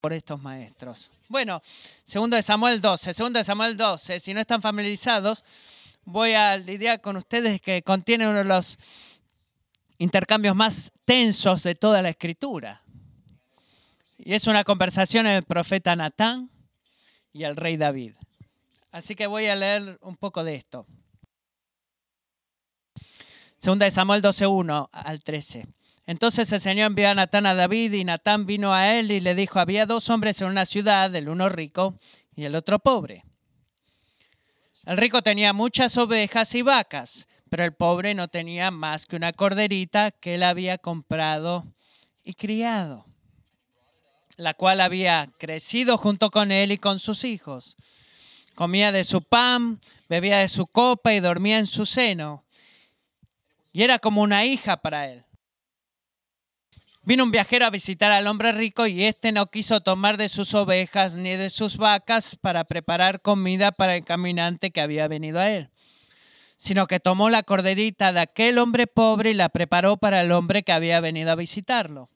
por estos maestros. Bueno, segundo de Samuel 12, segundo de Samuel 12, si no están familiarizados, voy a lidiar con ustedes que contiene uno de los intercambios más tensos de toda la escritura. Y es una conversación entre el profeta Natán y el rey David. Así que voy a leer un poco de esto. Segunda de Samuel 12.1 al 13. Entonces el Señor envió a Natán a David y Natán vino a él y le dijo, había dos hombres en una ciudad, el uno rico y el otro pobre. El rico tenía muchas ovejas y vacas, pero el pobre no tenía más que una corderita que él había comprado y criado, la cual había crecido junto con él y con sus hijos. Comía de su pan, bebía de su copa y dormía en su seno. Y era como una hija para él. Vino un viajero a visitar al hombre rico y éste no quiso tomar de sus ovejas ni de sus vacas para preparar comida para el caminante que había venido a él, sino que tomó la corderita de aquel hombre pobre y la preparó para el hombre que había venido a visitarlo.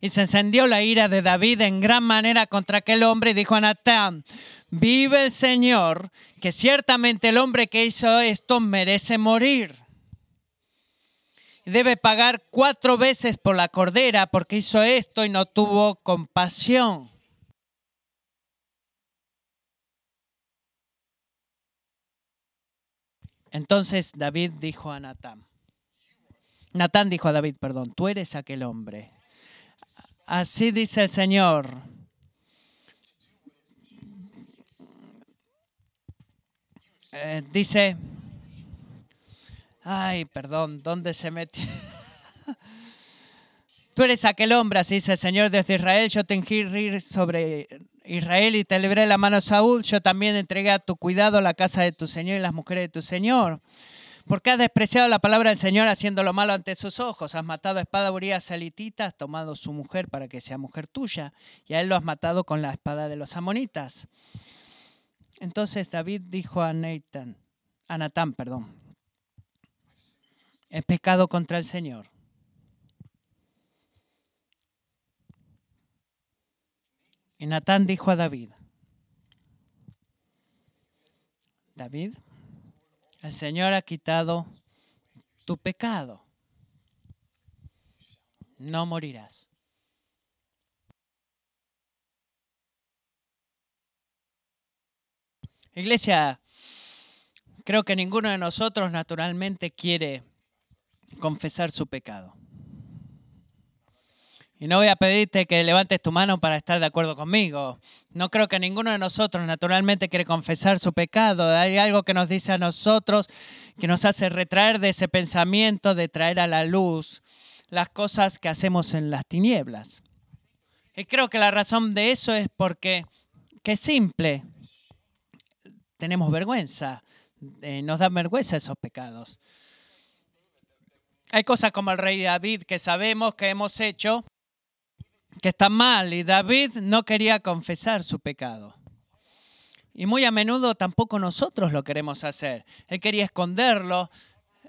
Y se encendió la ira de David en gran manera contra aquel hombre y dijo a Natán, vive el Señor, que ciertamente el hombre que hizo esto merece morir debe pagar cuatro veces por la cordera porque hizo esto y no tuvo compasión. Entonces David dijo a Natán, Natán dijo a David, perdón, tú eres aquel hombre. Así dice el Señor. Eh, dice, Ay, perdón, ¿dónde se metió? Tú eres aquel hombre, así dice el Señor Dios de Israel. Yo te ungí sobre Israel y te libré la mano a Saúl. Yo también entregué a tu cuidado la casa de tu Señor y las mujeres de tu Señor. Porque has despreciado la palabra del Señor haciendo lo malo ante sus ojos. Has matado a espada a Urias Salitita, has tomado su mujer para que sea mujer tuya, y a él lo has matado con la espada de los amonitas. Entonces David dijo a Nathan, a Natán, perdón, es pecado contra el Señor. Y Natán dijo a David, David, el Señor ha quitado tu pecado. No morirás. Iglesia, creo que ninguno de nosotros naturalmente quiere confesar su pecado. Y no voy a pedirte que levantes tu mano para estar de acuerdo conmigo. No creo que ninguno de nosotros naturalmente quiere confesar su pecado. Hay algo que nos dice a nosotros que nos hace retraer de ese pensamiento de traer a la luz las cosas que hacemos en las tinieblas. Y creo que la razón de eso es porque, que es simple, tenemos vergüenza, eh, nos dan vergüenza esos pecados. Hay cosas como el rey David que sabemos que hemos hecho que están mal y David no quería confesar su pecado. Y muy a menudo tampoco nosotros lo queremos hacer. Él quería esconderlo,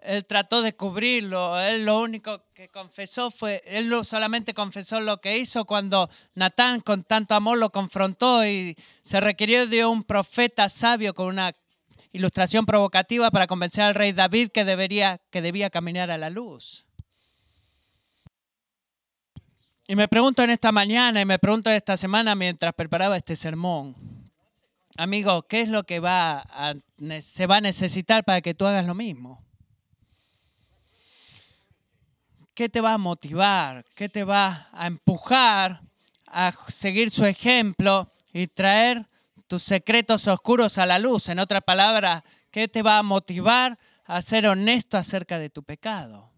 él trató de cubrirlo, él lo único que confesó fue, él solamente confesó lo que hizo cuando Natán con tanto amor lo confrontó y se requirió de un profeta sabio con una ilustración provocativa para convencer al rey David que, debería, que debía caminar a la luz. Y me pregunto en esta mañana y me pregunto esta semana mientras preparaba este sermón, amigo, ¿qué es lo que va se va a necesitar para que tú hagas lo mismo? ¿Qué te va a motivar? ¿Qué te va a empujar a seguir su ejemplo y traer tus secretos oscuros a la luz. En otra palabra, ¿qué te va a motivar a ser honesto acerca de tu pecado?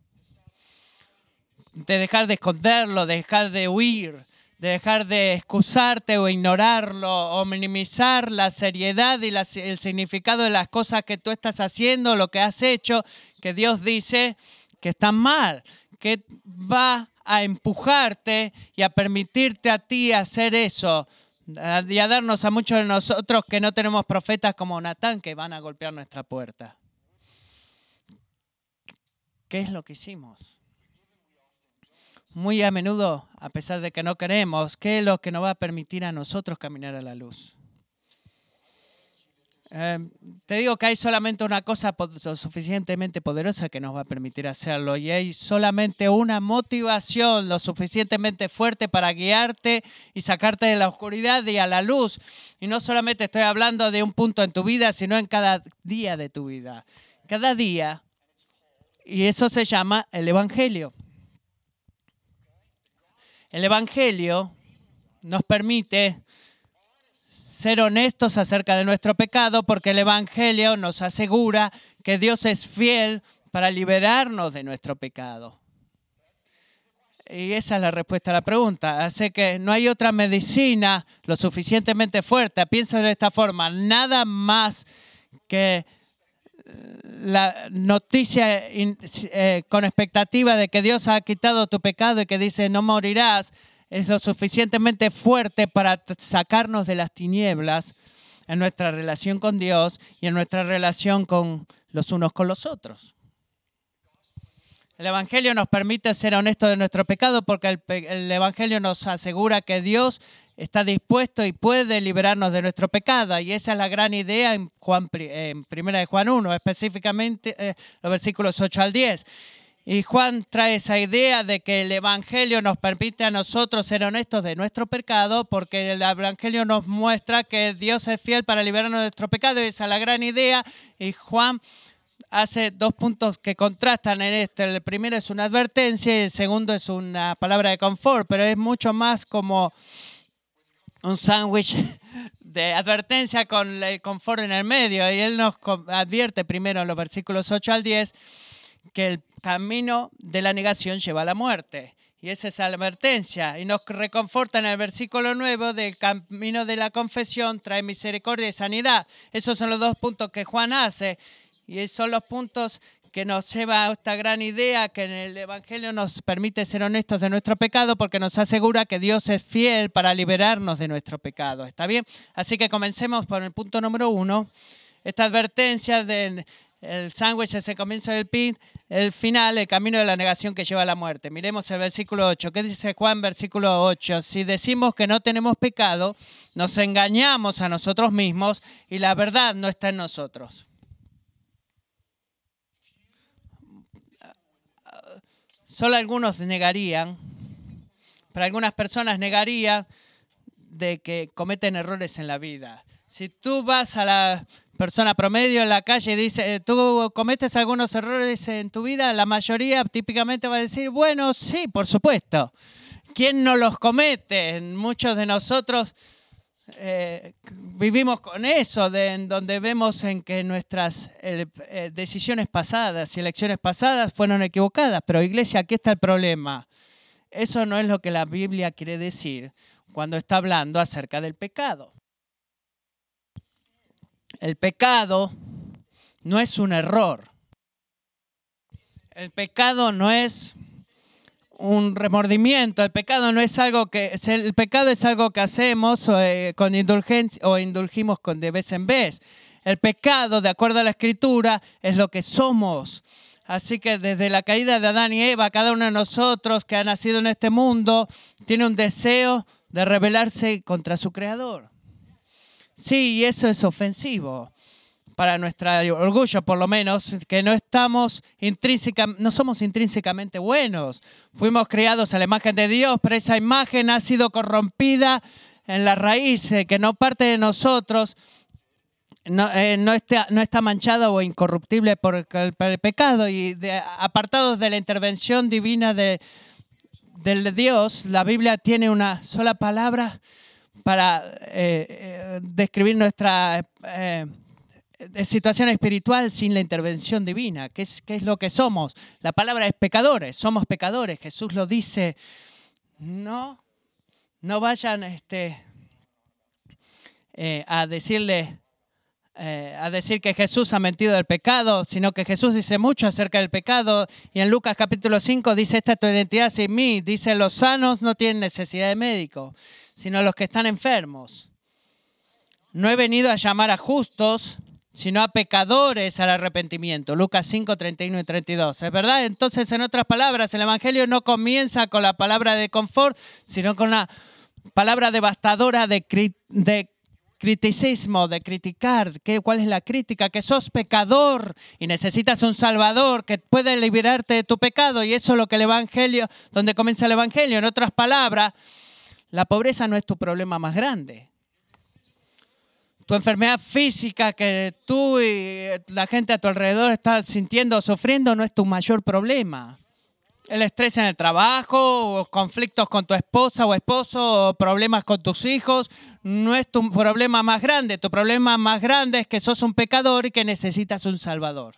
De dejar de esconderlo, de dejar de huir, de dejar de excusarte o ignorarlo o minimizar la seriedad y el significado de las cosas que tú estás haciendo, lo que has hecho, que Dios dice que están mal, que va a empujarte y a permitirte a ti hacer eso y a darnos a muchos de nosotros que no tenemos profetas como Natán que van a golpear nuestra puerta. ¿Qué es lo que hicimos? muy a menudo, a pesar de que no queremos, ¿qué es lo que nos va a permitir a nosotros caminar a la luz? Eh, te digo que hay solamente una cosa suficientemente poderosa que nos va a permitir hacerlo y hay solamente una motivación lo suficientemente fuerte para guiarte y sacarte de la oscuridad y a la luz. Y no solamente estoy hablando de un punto en tu vida, sino en cada día de tu vida. Cada día. Y eso se llama el Evangelio. El Evangelio nos permite ser honestos acerca de nuestro pecado porque el Evangelio nos asegura que Dios es fiel para liberarnos de nuestro pecado. Y esa es la respuesta a la pregunta. Así que no hay otra medicina lo suficientemente fuerte. Pienso de esta forma, nada más que eh, la noticia eh, con expectativa de que Dios ha quitado tu pecado y que dice no morirás, es lo suficientemente fuerte para sacarnos de las tinieblas en nuestra relación con Dios y en nuestra relación con los unos con los otros. El Evangelio nos permite ser honestos de nuestro pecado porque el, Evangelio nos asegura que Dios está dispuesto y puede liberarnos de nuestro pecado. Y esa es la gran idea en, Juan, en 1 de Juan 1, específicamente eh, los versículos 8 al 10. Y Juan trae esa idea de que el Evangelio nos permite a nosotros ser honestos de nuestro pecado, porque el Evangelio nos muestra que Dios es fiel para liberarnos de nuestro pecado. Esa es la gran idea. Y Juan hace dos puntos que contrastan en este. El primero es una advertencia y el segundo es una palabra de confort, pero es mucho más como un sándwich de advertencia con el confort en el medio. Y él nos advierte primero en los versículos 8 al 10 que el camino de la negación lleva a la muerte. Y esa es la advertencia. Y nos reconforta en el versículo nuevo del camino de la confesión trae misericordia y sanidad. Esos son los dos puntos que Juan hace. Y son los puntos que nos lleva a esta gran idea que en el Evangelio nos permite ser honestos de nuestro pecado porque nos asegura que Dios es fiel para liberarnos de nuestro pecado. ¿Está bien? Así que comencemos por el punto número uno. Esta advertencia de el sándwich es el comienzo del pin, el final, el camino de la negación que lleva a la muerte. Miremos el versículo 8. ¿Qué dice Juan, versículo 8? Si decimos que no tenemos pecado, nos engañamos a nosotros mismos y la verdad no está en nosotros. Solo algunos negarían, para algunas personas negarían de que cometen errores en la vida. Si tú vas a la persona promedio en la calle dice, eh, ¿tú cometes algunos errores en tu vida? La mayoría típicamente va a decir, bueno, sí, por supuesto. ¿Quién no los comete? Muchos de nosotros eh, vivimos con eso, de, en donde vemos en que nuestras eh, decisiones pasadas y elecciones pasadas fueron equivocadas. Pero iglesia, aquí está el problema. Eso no es lo que la Biblia quiere decir cuando está hablando acerca del pecado. El pecado no es un error. El pecado no es un remordimiento. El pecado no es algo que el pecado es algo que hacemos eh, con indulgencia o indulgimos con de vez en vez. El pecado, de acuerdo a la escritura, es lo que somos. Así que desde la caída de Adán y Eva, cada uno de nosotros que ha nacido en este mundo tiene un deseo de rebelarse contra su creador. Sí, eso es ofensivo para nuestro orgullo, por lo menos, que no estamos no somos intrínsecamente buenos. Fuimos criados a la imagen de Dios, pero esa imagen ha sido corrompida en la raíz, que no parte de nosotros, no, eh, está, no está manchada o incorruptible por el, pecado y apartados de la intervención divina de, del Dios, la Biblia tiene una sola palabra para eh, eh, describir nuestra eh, situación espiritual sin la intervención divina. ¿Qué es, ¿Qué es lo que somos? La palabra es pecadores, somos pecadores. Jesús lo dice, no, no vayan este, a decirle a decir que Jesús ha mentido del pecado, sino que Jesús dice mucho acerca del pecado. Y en Lucas capítulo 5 dice, esta es tu identidad sin mí. Dice, los sanos no tienen necesidad de médico, sino los que están enfermos. No he venido a llamar a justos, sino a pecadores al arrepentimiento. Lucas 5, 31 y 32. ¿Es verdad? Entonces, en otras palabras, el Evangelio no comienza con la palabra de confort, sino con la palabra devastadora de, criticismo, de criticar, ¿qué, cuál es la crítica, que sos pecador y necesitas un salvador que puede liberarte de tu pecado y eso es lo que el evangelio, donde comienza el evangelio, en otras palabras, la pobreza no es tu problema más grande. Tu enfermedad física que tú y la gente a tu alrededor está sintiendo o sufriendo no es tu mayor problema el estrés en el trabajo, conflictos con tu esposa o esposo, problemas con tus hijos, no es tu problema más grande. Tu problema más grande es que sos un pecador y que necesitas un salvador.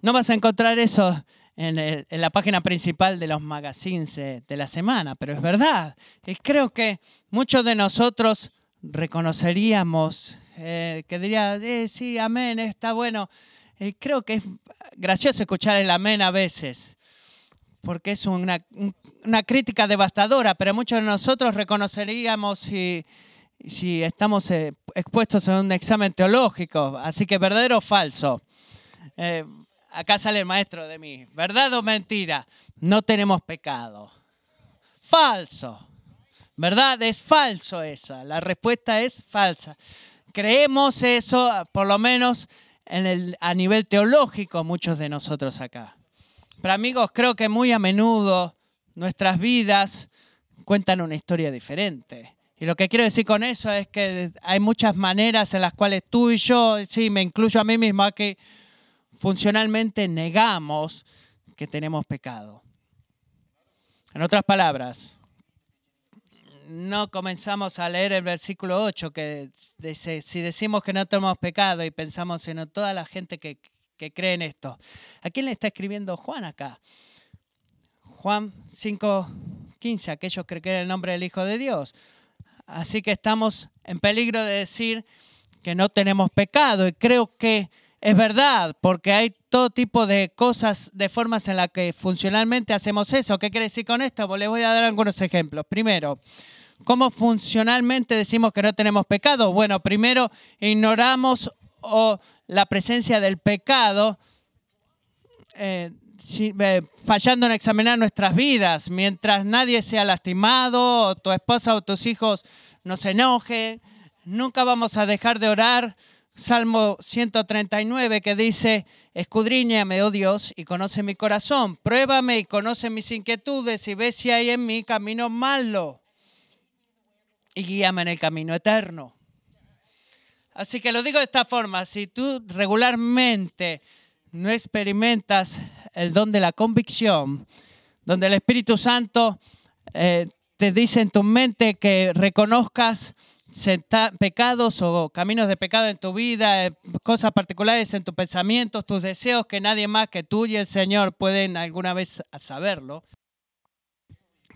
No vas a encontrar eso en, la página principal de los magazines de la semana, pero es verdad. Y creo que muchos de nosotros reconoceríamos, eh, que diría, eh, sí, amén, está bueno. Eh, creo que es gracioso escuchar el amén a veces, porque es una, crítica devastadora, pero muchos de nosotros reconoceríamos si, estamos eh, expuestos a un examen teológico, así que verdadero o falso. Acá sale el maestro de mí, ¿verdad o mentira? No tenemos pecado. Falso. ¿Verdad? Es falso esa. La respuesta es falsa. Creemos eso, por lo menos a nivel teológico muchos de nosotros acá. Pero amigos, creo que muy a menudo nuestras vidas cuentan una historia diferente. Y lo que quiero decir con eso es que hay muchas maneras en las cuales tú y yo, sí, me incluyo a mí mismo, que funcionalmente negamos que tenemos pecado. En otras palabras, no comenzamos a leer el versículo 8 que dice, si decimos que no tenemos pecado y pensamos en toda la gente que, cree en esto. ¿A quién le está escribiendo Juan acá? Juan 5:15, aquellos que creen en el nombre del Hijo de Dios. Así que estamos en peligro de decir que no tenemos pecado y creo que es verdad, porque hay todo tipo de cosas, de formas en las que funcionalmente hacemos eso. ¿Qué quiere decir con esto? Pues les voy a dar algunos ejemplos. Primero, ¿cómo funcionalmente decimos que no tenemos pecado? Bueno, primero ignoramos la presencia del pecado. Eh, eh, fallando en examinar nuestras vidas, mientras nadie sea lastimado, o tu esposa o tus hijos no se enojen, nunca vamos a dejar de orar Salmo 139 que dice, escudriñame, oh Dios, y conoce mi corazón, pruébame y conoce mis inquietudes y ve si hay en mí camino malo y guíame en el camino eterno. Así que lo digo de esta forma, si tú regularmente no experimentas el don de la convicción, donde el Espíritu Santo eh, te dice en tu mente que reconozcas pecados o caminos de pecado en tu vida, eh, cosas particulares en tus pensamientos, tus deseos, que nadie más que tú y el Señor pueden alguna vez saberlo.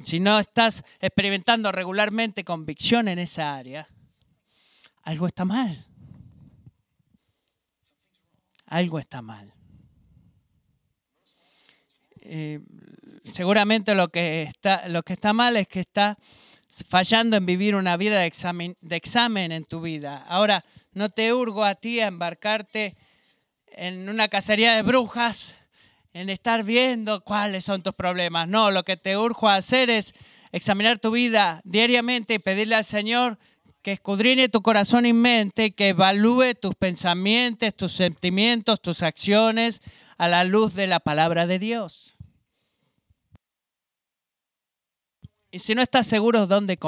Si no estás experimentando regularmente convicción en esa área, algo está mal. Algo está mal. Eh, seguramente lo que, está, lo que está mal es que está fallando en vivir una vida de examen, de examen en tu vida. Ahora, no te urgo a ti a embarcarte en una cacería de brujas, en estar viendo cuáles son tus problemas. No, lo que te urjo a hacer es examinar tu vida diariamente y pedirle al Señor que escudriñe tu corazón y mente, que evalúe tus pensamientos, tus sentimientos, tus acciones a la luz de la palabra de Dios. Y si no estás seguro dónde,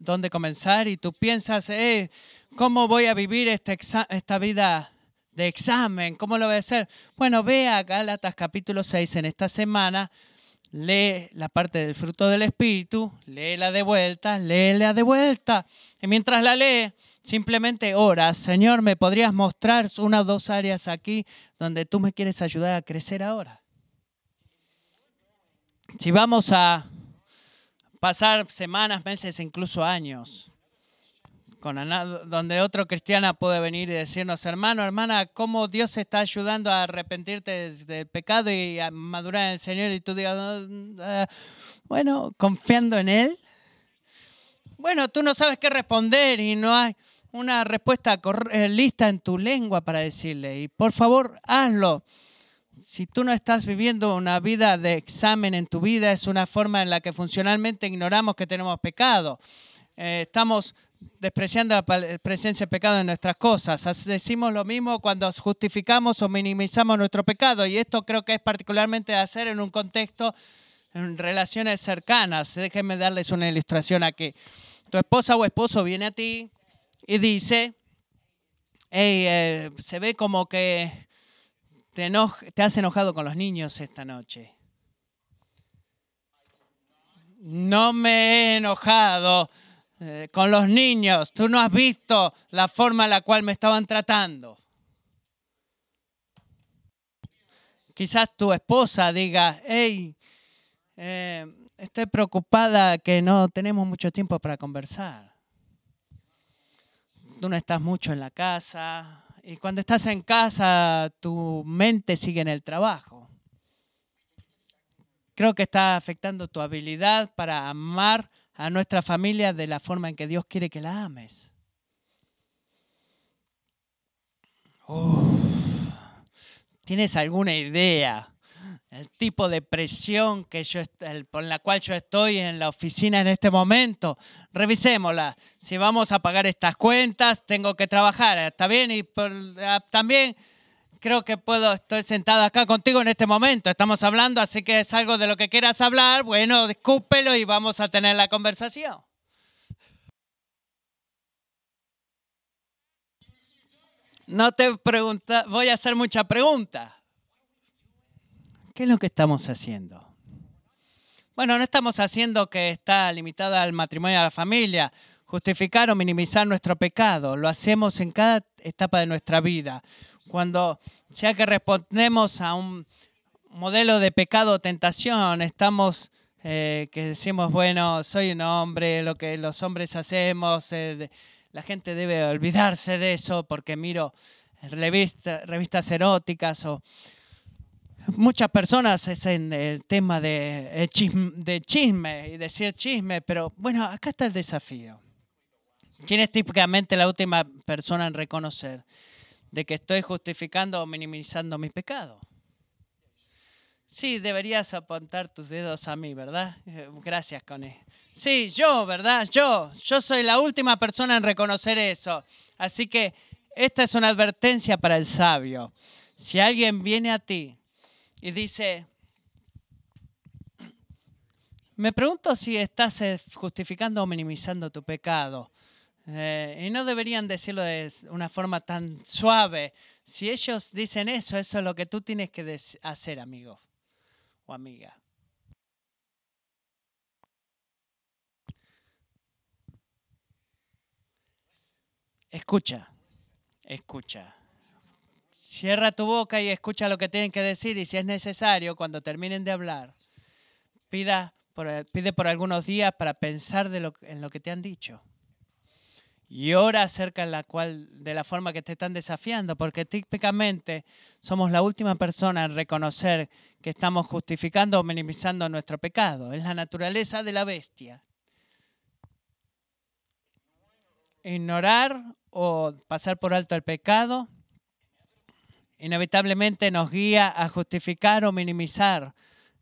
dónde comenzar y tú piensas, eh, ¿cómo voy a vivir este esta vida de examen? ¿Cómo lo voy a hacer? Bueno, ve a Gálatas capítulo 6 en esta semana, lee la parte del fruto del Espíritu, léela de vuelta, léela de vuelta. Y mientras la lee, simplemente ora, Señor, ¿me podrías mostrar una o dos áreas aquí donde tú me quieres ayudar a crecer ahora? Si vamos a pasar semanas, meses, incluso años, con donde otro cristiano puede venir y decirnos, hermano, hermana, cómo Dios está ayudando a arrepentirte del pecado y a madurar en el Señor y tú digas, ah, bueno, confiando en Él. Bueno, tú no sabes qué responder y no hay, una respuesta eh, lista en tu lengua para decirle. Y por favor, hazlo. Si tú no estás viviendo una vida de examen en tu vida, es una forma en la que funcionalmente ignoramos que tenemos pecado. Eh, estamos despreciando la presencia de pecado en nuestras cosas. Decimos lo mismo cuando justificamos o minimizamos nuestro pecado. Y esto creo que es particularmente de hacer en un contexto, en relaciones cercanas. Déjenme darles una ilustración aquí. Tu esposa o esposo viene a ti y dice, eh, se ve como que te, has enojado con los niños esta noche. No me he enojado eh, con los niños. Tú no has visto la forma en la cual me estaban tratando. Quizás tu esposa diga, hey, eh, estoy preocupada que no tenemos mucho tiempo para conversar. Tú no estás mucho en la casa, y cuando estás en casa, tu mente sigue en el trabajo. Creo que está afectando tu habilidad para amar a nuestra familia de la forma en que Dios quiere que la ames. ¿Tienes alguna idea el tipo de presión que yo, por la cual yo estoy en la oficina en este momento. Revisémosla. Si vamos a pagar estas cuentas, tengo que trabajar. ¿Está bien? Y ah, también creo que puedo, estoy sentada acá contigo en este momento. Estamos hablando, así que es algo de lo que quieras hablar. Bueno, discúlpelo y vamos a tener la conversación. No te pregunta, voy a hacer muchas preguntas. ¿Qué es lo que estamos haciendo? Bueno, no estamos haciendo que está limitada al matrimonio y a la familia, justificar o minimizar nuestro pecado. Lo hacemos en cada etapa de nuestra vida. Cuando sea que respondemos a un modelo de pecado o tentación, estamos eh, que decimos, bueno, soy un hombre, lo que los hombres hacemos, eh, la gente debe olvidarse de eso porque miro revistas eróticas o muchas personas es en el tema de, chisme, y decir chisme, pero bueno, acá está el desafío. ¿Quién es típicamente la última persona en reconocer de que estoy justificando o minimizando mi pecado? Sí, deberías apuntar tus dedos a mí, ¿verdad? Gracias, Cone. Sí, yo, ¿verdad? Yo. Yo soy la última persona en reconocer eso. Así que esta es una advertencia para el sabio. Si alguien viene a ti dice, me pregunto si estás eh, justificando o minimizando tu pecado. Eh, y no deberían decirlo de una forma tan suave. Si ellos dicen eso, eso es lo que tú tienes que hacer, amigo o amiga. Escucha, escucha. Cierra tu boca y escucha lo que tienen que decir y si es necesario, cuando terminen de hablar, pida por, pide por algunos días para pensar en lo que te han dicho. Y ora acerca la, cual, de la forma que te están desafiando, porque típicamente somos la última persona en reconocer que estamos justificando o minimizando nuestro pecado. Es la naturaleza de la bestia. Ignorar o pasar por alto el pecado inevitablemente nos guía a justificar o minimizar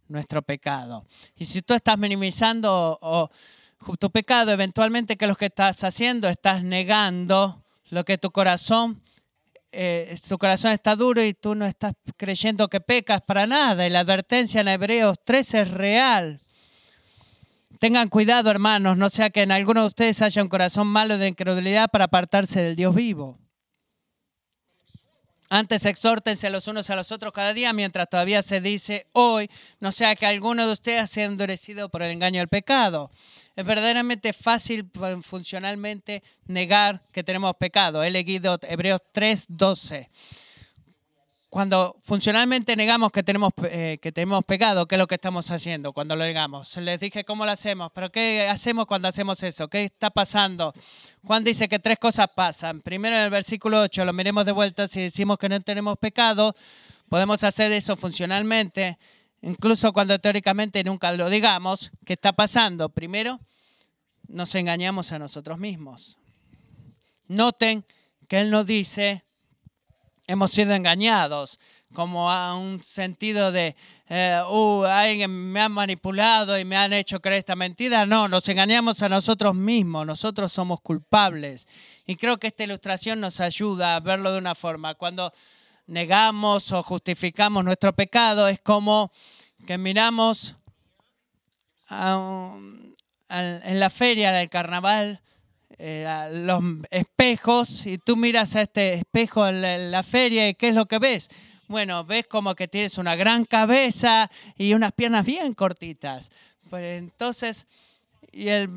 nuestro pecado. Y si tú estás minimizando tu pecado, eventualmente, ¿qué es lo que estás haciendo? Estás negando lo que tu corazón, eh, tu corazón está duro y tú no estás creyendo que pecas para nada. Y la advertencia en Hebreos 13 es real. Tengan cuidado, hermanos, no sea que en alguno de ustedes haya un corazón malo de incredulidad para apartarse del Dios vivo. Antes exhórtense los unos a los otros cada día mientras todavía se dice hoy, no sea que alguno de ustedes sea endurecido por el engaño del pecado. Es verdaderamente fácil funcionalmente negar que tenemos pecado. He leído Hebreos 3, 12 cuando funcionalmente negamos que tenemos, eh, que tenemos pecado, ¿qué es lo que estamos haciendo cuando lo negamos? Les dije cómo lo hacemos, pero ¿qué hacemos cuando hacemos eso? ¿Qué está pasando? Juan dice que tres cosas pasan. Primero en el versículo 8, lo miremos de vuelta, si decimos que no tenemos pecado, podemos hacer eso funcionalmente, incluso cuando teóricamente nunca lo digamos. ¿Qué está pasando? Primero, nos engañamos a nosotros mismos. Noten que Él no dice, hemos sido engañados, como a un sentido de, eh, uh, alguien me ha manipulado y me han hecho creer esta mentira. No, nos engañamos a nosotros mismos, nosotros somos culpables. Y creo que esta ilustración nos ayuda a verlo de una forma. Cuando negamos o justificamos nuestro pecado, es como que miramos en la feria del carnaval eh, los espejos y tú miras a este espejo en la feria y ¿qué es lo que ves? Bueno, ves como que tienes una gran cabeza y unas piernas bien cortitas. Pues entonces, y el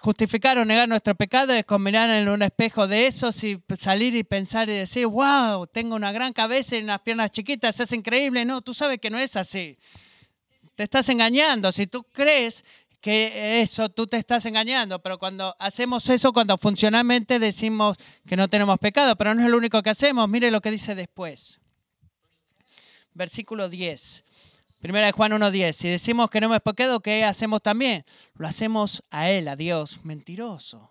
justificar o negar nuestro pecado es combinar en un espejo de esos y salir y pensar y decir, wow, tengo una gran cabeza y unas piernas chiquitas, es increíble. No, tú sabes que no es así. Te estás engañando. Si tú crees que eso tú te estás engañando, pero cuando hacemos eso, cuando funcionalmente decimos que no tenemos pecado, pero no es lo único que hacemos, mire lo que dice después versículo 10. Primera de Juan 1.10. Si decimos que no hemos pecado, ¿qué hacemos también? Lo hacemos a Él, a Dios, mentiroso.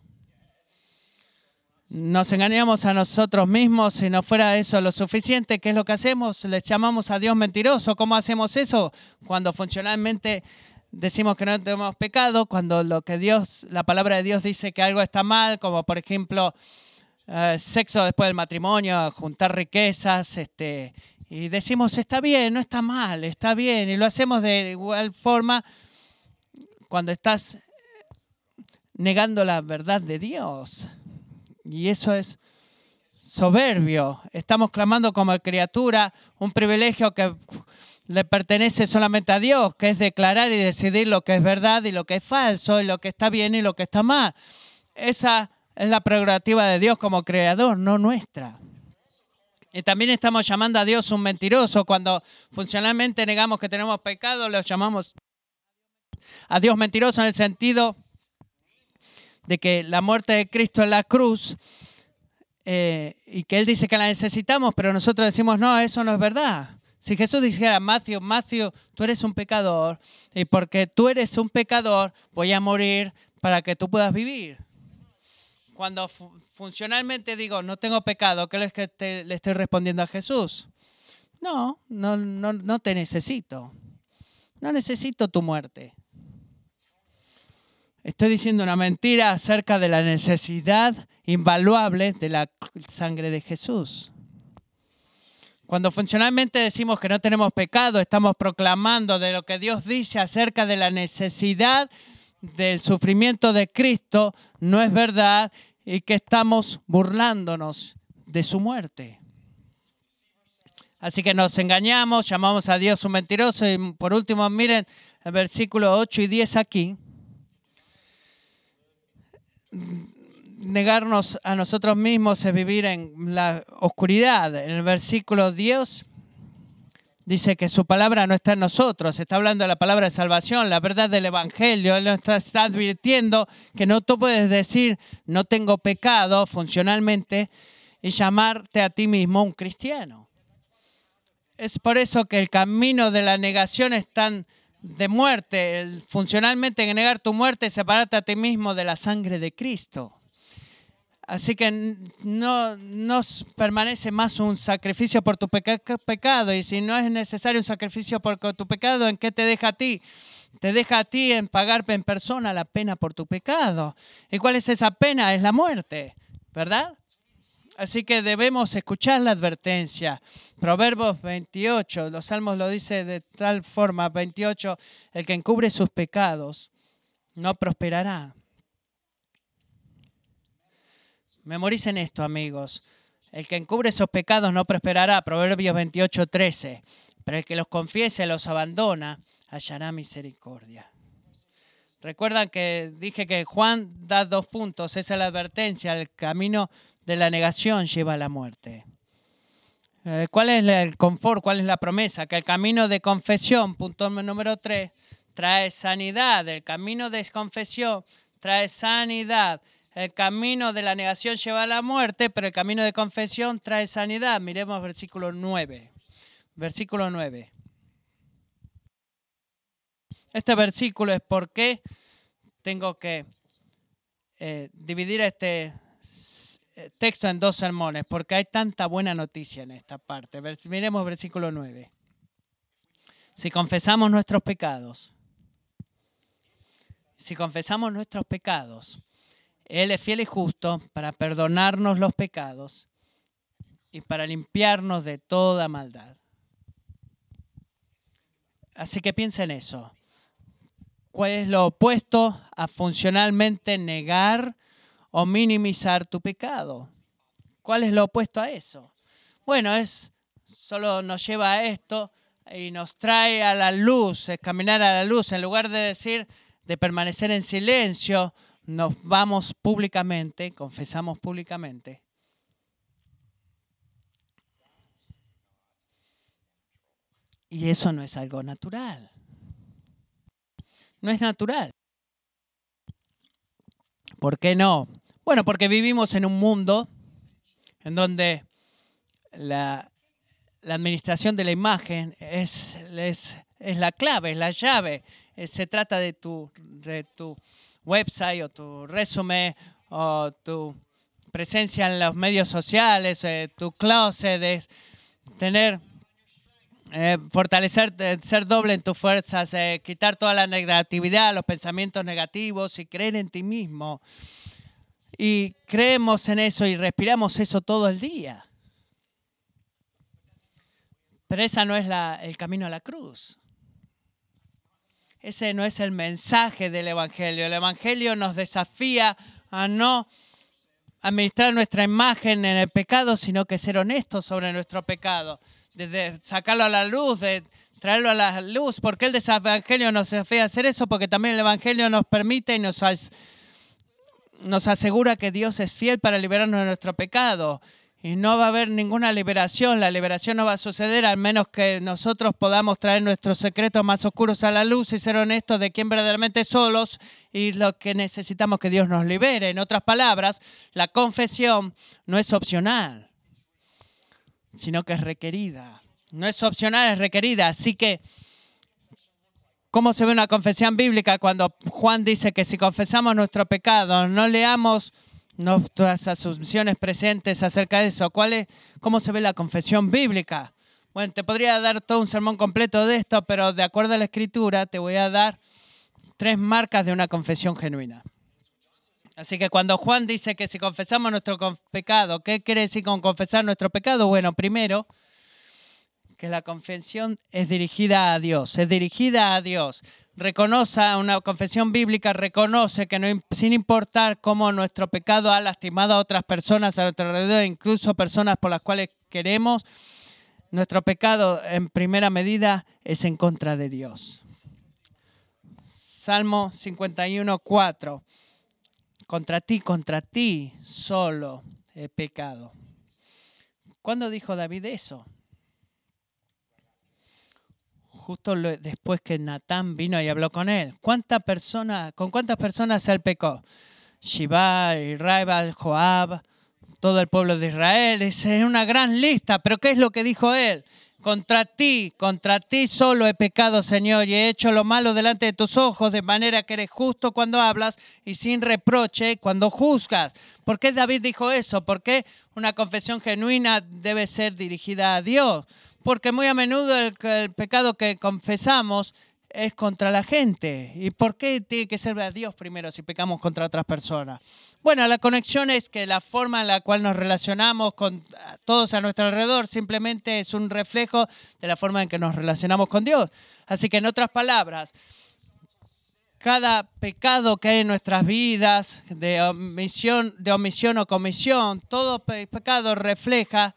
Nos engañamos a nosotros mismos. Si no fuera eso lo suficiente, ¿qué es lo que hacemos? Le llamamos a Dios mentiroso. ¿Cómo hacemos eso? Cuando funcionalmente decimos que no tenemos pecado, cuando lo que Dios, la palabra de Dios dice que algo está mal, como por ejemplo eh, sexo después del matrimonio, juntar riquezas, este, y decimos, está bien, no está mal, está bien. Y lo hacemos de igual forma cuando estás negando la verdad de Dios. Y eso es soberbio. Estamos clamando como criatura un privilegio que le pertenece solamente a Dios, que es declarar y decidir lo que es verdad y lo que es falso, y lo que está bien y lo que está mal. Esa es la prerrogativa de Dios como creador, no nuestra. Y también estamos llamando a Dios un mentiroso. Cuando funcionalmente negamos que tenemos pecado, lo llamamos a Dios mentiroso en el sentido de que la muerte de Cristo en la cruz eh, y que Él dice que la necesitamos, pero nosotros decimos, no, eso no es verdad. Si Jesús dijera, Matthew, Matthew, tú eres un pecador y porque tú eres un pecador voy a morir para que tú puedas vivir. Cuando funcionalmente digo, no tengo pecado, ¿qué es que le estoy respondiendo a Jesús? No, no, no, no te necesito. No necesito tu muerte. Estoy diciendo una mentira acerca de la necesidad invaluable de la sangre de Jesús. Cuando funcionalmente decimos que no tenemos pecado, estamos proclamando de lo que Dios dice acerca de la necesidad del sufrimiento de Cristo, no es verdad y que estamos burlándonos de su muerte. Así que nos engañamos, llamamos a Dios un mentiroso y por último miren el versículo 8 y 10 aquí. Negarnos a nosotros mismos es vivir en la oscuridad. En el versículo 10 Dice que su palabra no está en nosotros, está hablando de la palabra de salvación, la verdad del Evangelio. Él nos está, advirtiendo que no tú puedes decir no tengo pecado funcionalmente y llamarte a ti mismo un cristiano. Es por eso que el camino de la negación es tan de muerte. funcionalmente negar tu muerte es separarte a ti mismo de la sangre de Cristo. Así que no nos permanece más un sacrificio por tu pecado. Y si no es necesario un sacrificio por tu pecado, ¿en qué te deja a ti? Te deja a ti en pagar en persona la pena por tu pecado. ¿Y cuál es esa pena? Es la muerte, ¿verdad? Así que debemos escuchar la advertencia. Proverbios 28, los salmos lo dice de tal forma, 28, el que encubre sus pecados no prosperará Memoricen esto, amigos. El que encubre esos pecados no prosperará, Proverbios 28, 13. Pero el que los confiese, los abandona, hallará misericordia. Recuerdan que dije que Juan da dos puntos, esa es la advertencia, el camino de la negación lleva a la muerte. Eh, ¿Cuál es el confort? ¿Cuál es la promesa? Que el camino de confesión, punto número 3, trae sanidad. El camino de confesión trae sanidad. El camino de la negación lleva a la muerte, pero el camino de confesión trae sanidad. Miremos versículo 9. Versículo 9. Este versículo es por qué tengo que eh, dividir este, texto en dos sermones porque hay tanta buena noticia en esta parte. Miremos versículo 9. Si confesamos nuestros pecados, si confesamos nuestros pecados, Él es fiel y justo para perdonarnos los pecados y para limpiarnos de toda maldad. Así que piensa en eso. ¿Cuál es lo opuesto a funcionalmente negar o minimizar tu pecado? ¿Cuál es lo opuesto a eso? Bueno, es solo nos lleva a esto y nos trae a la luz, es caminar a la luz en lugar de decir de permanecer en silencio, nos vamos públicamente, confesamos públicamente. Y eso no es algo natural no es natural. ¿Por qué no? Bueno, porque vivimos en un mundo en donde la, administración de la imagen es, es, la clave, es la llave. Eh, se trata de tu, de tu website o tu resumen o tu presencia en los medios sociales, eh, tu closet, es tener eh, fortalecer, ser doble en tus fuerzas, eh, quitar toda la negatividad, los pensamientos negativos y creer en ti mismo. Y creemos en eso y respiramos eso todo el día. Pero ese no es el camino a la cruz. Ese no es el mensaje del Evangelio. El Evangelio nos desafía a no administrar nuestra imagen en el pecado, sino que ser honestos sobre nuestro pecado de, sacarlo a la luz, de traerlo a la luz. porque el Evangelio nos desafía a hacer eso? Porque también el Evangelio nos permite y nos, nos asegura que Dios es fiel para liberarnos de nuestro pecado. Y no va a haber ninguna liberación. La liberación no va a suceder al menos que nosotros podamos traer nuestros secretos más oscuros a la luz y ser honestos de quién verdaderamente solos y lo que necesitamos que Dios nos libere. En otras palabras, la confesión no es opcional sino que es requerida. No es opcional, es requerida. Así que, ¿cómo se ve una confesión bíblica cuando Juan dice que si confesamos nuestro pecado, no leamos nuestras asunciones presentes acerca de eso? ¿Cuál es, ¿Cómo se ve la confesión bíblica? Bueno, te podría dar todo un sermón completo de esto, pero de acuerdo a la escritura te voy a dar tres marcas de una confesión genuina. Así que cuando Juan dice que si confesamos nuestro pecado, ¿qué quiere decir con confesar nuestro pecado? Bueno, primero, que la confesión es dirigida a Dios, es dirigida a Dios. Reconoce, una confesión bíblica reconoce que no, sin importar cómo nuestro pecado ha lastimado a otras personas a nuestro alrededor, incluso personas por las cuales queremos, nuestro pecado en primera medida es en contra de Dios. Salmo 51, 4 contra ti, contra ti solo he pecado. ¿Cuándo dijo David eso? Justo después que Natán vino y habló con él. ¿Cuántas personas, ¿Con cuántas personas él pecó? Shibar, Israel, Joab, todo el pueblo de Israel. Es una gran lista, pero ¿qué es lo que dijo él? Contra ti, contra ti solo he pecado, Señor, y he hecho lo malo delante de tus ojos, de manera que eres justo cuando hablas y sin reproche cuando juzgas. ¿Por qué David dijo eso? ¿Por qué una confesión genuina debe ser dirigida a Dios? Porque muy a menudo el, pecado que confesamos es contra la gente. ¿Y por qué tiene que ser a Dios primero si pecamos contra otras personas? Bueno, la conexión es que la forma en la cual nos relacionamos con todos a nuestro alrededor simplemente es un reflejo de la forma en que nos relacionamos con Dios. Así que en otras palabras, cada pecado que hay en nuestras vidas, de omisión, de omisión o comisión, todo pecado refleja,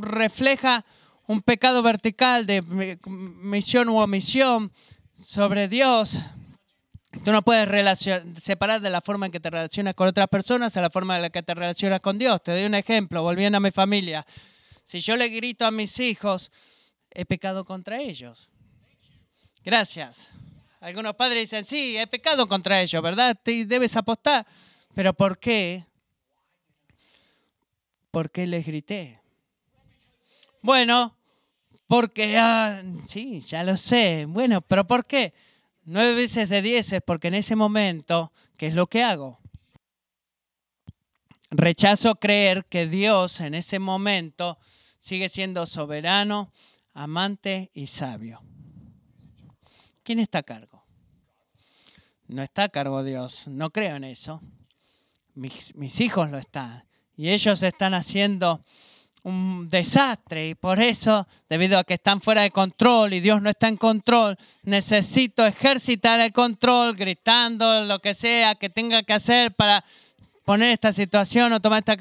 refleja un pecado vertical de misión u omisión sobre Dios Tú no puedes separar de la forma en que te relacionas con otras personas a la forma en la que te relacionas con Dios. Te doy un ejemplo, volviendo a mi familia. Si yo le grito a mis hijos, he pecado contra ellos. Gracias. Algunos padres dicen, sí, he pecado contra ellos, ¿verdad? Te debes apostar. Pero ¿por qué? ¿Por qué les grité? Bueno, porque, ah, sí, ya lo sé. Bueno, pero ¿por qué? Nueve veces de diez es porque en ese momento, ¿qué es lo que hago? rechazo creer que Dios en ese momento sigue siendo soberano, amante y sabio. ¿Quién está a cargo? No está a cargo Dios, no creo en eso. Mis, mis hijos lo están. Y ellos están haciendo un desastre. Y por eso, debido a que están fuera de control y Dios no está en control, necesito ejercitar el control, gritando lo que sea que tenga que hacer para poner esta situación o tomar esta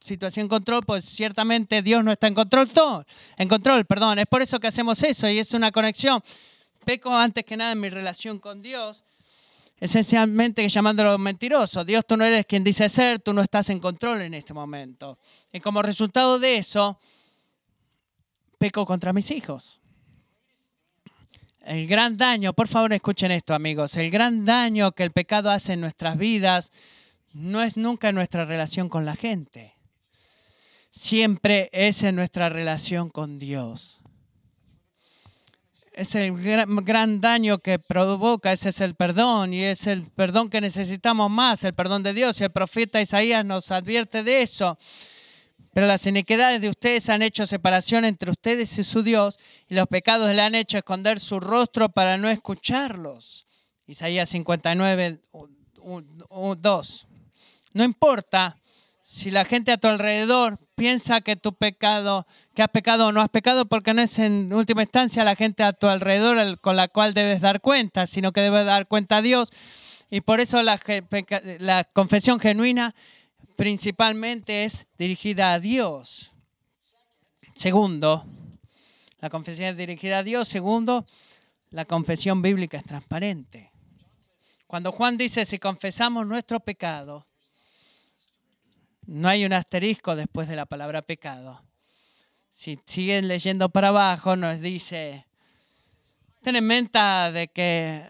situación en control, pues ciertamente Dios no está en control todo, en control, perdón, es por eso que hacemos eso y es una conexión. Peco antes que nada en mi relación con Dios esencialmente llamándolo mentiroso. Dios, tú no eres quien dice ser, tú no estás en control en este momento. Y como resultado de eso, peco contra mis hijos. El gran daño, por favor escuchen esto amigos, el gran daño que el pecado hace en nuestras vidas no es nunca en nuestra relación con la gente. Siempre es en nuestra relación con Dios es el gran, daño que provoca, ese es el perdón y es el perdón que necesitamos más, el perdón de Dios. Y el profeta Isaías nos advierte de eso. Pero las iniquidades de ustedes han hecho separación entre ustedes y su Dios, y los pecados le han hecho esconder su rostro para no escucharlos. Isaías 59, 2. No importa si la gente a tu alrededor piensa que tu pecado, que has pecado o no has pecado, porque no es en última instancia la gente a tu alrededor con la cual debes dar cuenta, sino que debes dar cuenta a Dios. Y por eso la, la confesión genuina principalmente es dirigida a Dios. Segundo, la confesión es dirigida a Dios. Segundo, la confesión bíblica es transparente. Cuando Juan dice, si confesamos nuestro pecado, no hay un asterisco después de la palabra pecado. Si siguen leyendo para abajo, nos dice, ten en mente de que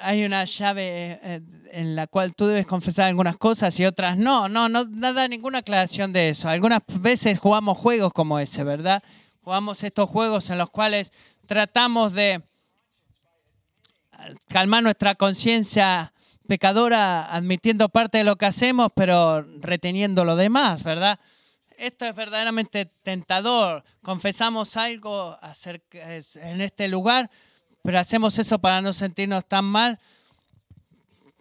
hay una llave eh, en la cual tú debes confesar algunas cosas y otras no. No, no da ninguna aclaración de eso. Algunas veces jugamos juegos como ese, ¿verdad? Jugamos estos juegos en los cuales tratamos de calmar nuestra conciencia pecadora admitiendo parte de lo que hacemos, pero reteniendo lo demás, ¿verdad? Esto es verdaderamente tentador. Confesamos algo en este lugar, pero hacemos eso para no sentirnos tan mal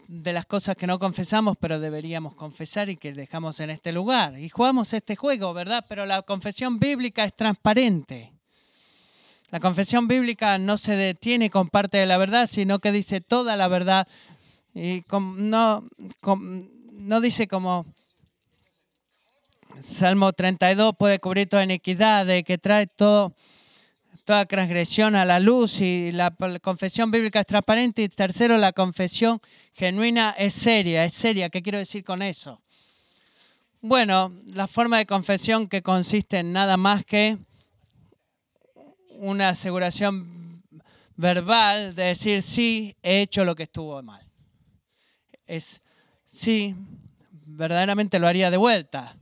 de las cosas que no confesamos, pero deberíamos confesar y que dejamos en este lugar. Y jugamos este juego, ¿verdad? Pero la confesión bíblica es transparente. La confesión bíblica no se detiene con parte de la verdad, sino que dice toda la verdad y no, no dice como Salmo 32 puede cubrir toda iniquidad, de que trae toda transgresión a la luz y la confesión bíblica es transparente. Y tercero, la confesión genuina es seria, es seria. ¿Qué quiero decir con eso? Bueno, la forma de confesión que consiste en nada más que una aseguración verbal de decir sí, he hecho lo que estuvo mal es, sí, verdaderamente lo haría de vuelta.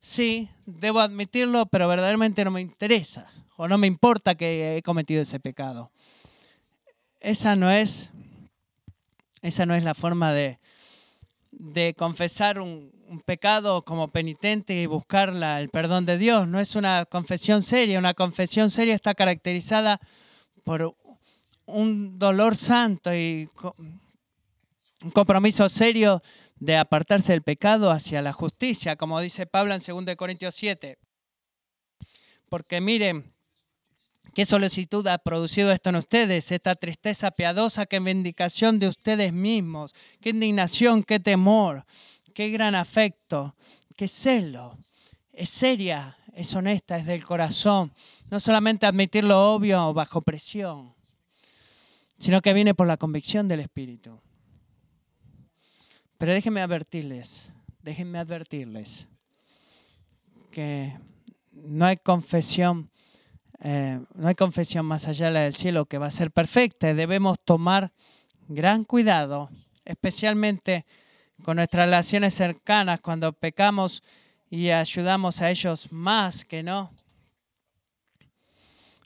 Sí, debo admitirlo, pero verdaderamente no me interesa o no me importa que he cometido ese pecado. Esa no es, esa no es la forma de, de confesar un, un, pecado como penitente y buscar el perdón de Dios. No es una confesión seria. Una confesión seria está caracterizada por un dolor santo y un compromiso serio de apartarse del pecado hacia la justicia, como dice Pablo en 2 Corintios 7. Porque miren, qué solicitud ha producido esto en ustedes, esta tristeza piadosa, qué vindicación de ustedes mismos, qué indignación, qué temor, qué gran afecto, qué celo. Es seria, es honesta, es del corazón. No solamente admitir lo obvio bajo presión, sino que viene por la convicción del Espíritu. Pero déjenme advertirles, déjenme advertirles que no hay confesión, eh, no hay confesión más allá del cielo que va a ser perfecta. Debemos tomar gran cuidado, especialmente con nuestras relaciones cercanas, cuando pecamos y ayudamos a ellos más que no.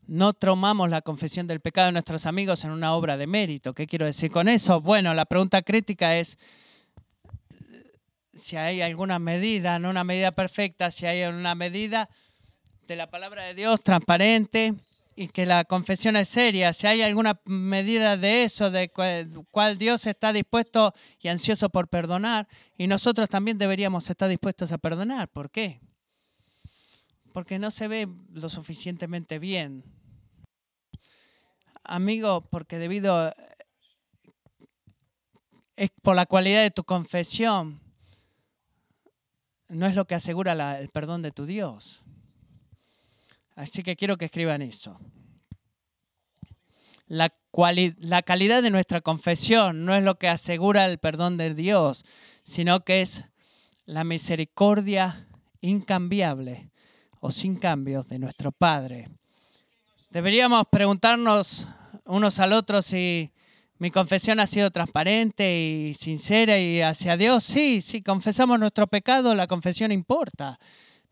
No tomamos la confesión del pecado de nuestros amigos en una obra de mérito. ¿Qué quiero decir con eso? Bueno, la pregunta crítica es, si hay alguna medida, no una medida perfecta, si hay una medida de la palabra de Dios transparente y que la confesión es seria, si hay alguna medida de eso, de cual Dios está dispuesto y ansioso por perdonar, y nosotros también deberíamos estar dispuestos a perdonar. ¿Por qué? Porque no se ve lo suficientemente bien. Amigo, porque debido es por la cualidad de tu confesión, no es lo que asegura el perdón de tu Dios. Así que quiero que escriban eso. La, la calidad de nuestra confesión no es lo que asegura el perdón de Dios, sino que es la misericordia incambiable o sin cambios de nuestro Padre. Deberíamos preguntarnos unos al otro si mi confesión ha sido transparente y sincera y hacia Dios. Sí, si confesamos nuestro pecado, la confesión importa.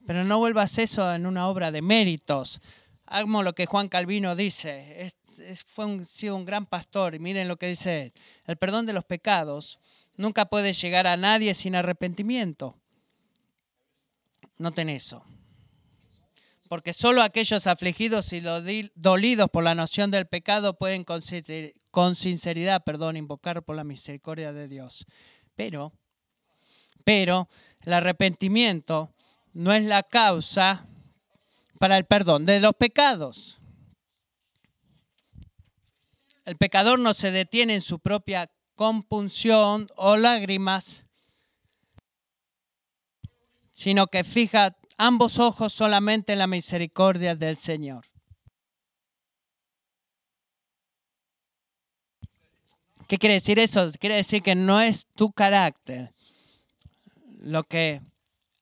Pero no vuelvas eso en una obra de méritos. Hagamos lo que Juan Calvino dice. Es, fue un, sido un gran pastor y miren lo que dice El perdón de los pecados nunca puede llegar a nadie sin arrepentimiento. Noten eso. Porque solo aquellos afligidos y dolidos por la noción del pecado pueden con sinceridad, perdón, invocar por la misericordia de Dios. Pero, pero el arrepentimiento no es la causa para el perdón de los pecados. El pecador no se detiene en su propia compunción o lágrimas, sino que fija ambos ojos solamente en la misericordia del Señor. ¿Qué quiere decir eso? Quiere decir que no es tu carácter lo que